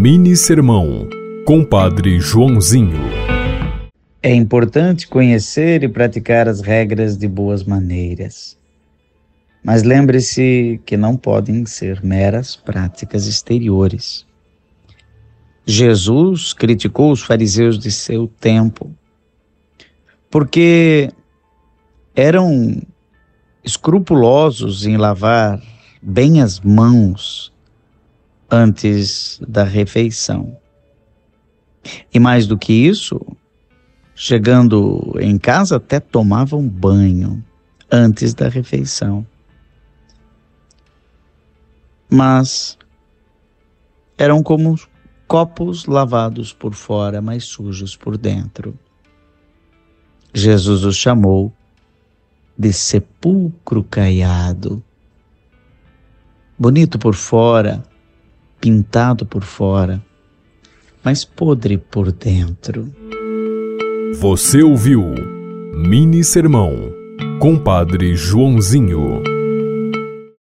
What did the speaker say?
Mini Sermão, Compadre Joãozinho. É importante conhecer e praticar as regras de boas maneiras. Mas lembre-se que não podem ser meras práticas exteriores. Jesus criticou os fariseus de seu tempo porque eram escrupulosos em lavar bem as mãos antes da refeição. E mais do que isso, chegando em casa até tomavam banho antes da refeição. Mas eram como copos lavados por fora, mas sujos por dentro. Jesus os chamou de sepulcro caiado. Bonito por fora, pintado por fora, mas podre por dentro. Você ouviu Mini Sermão, Compadre Joãozinho.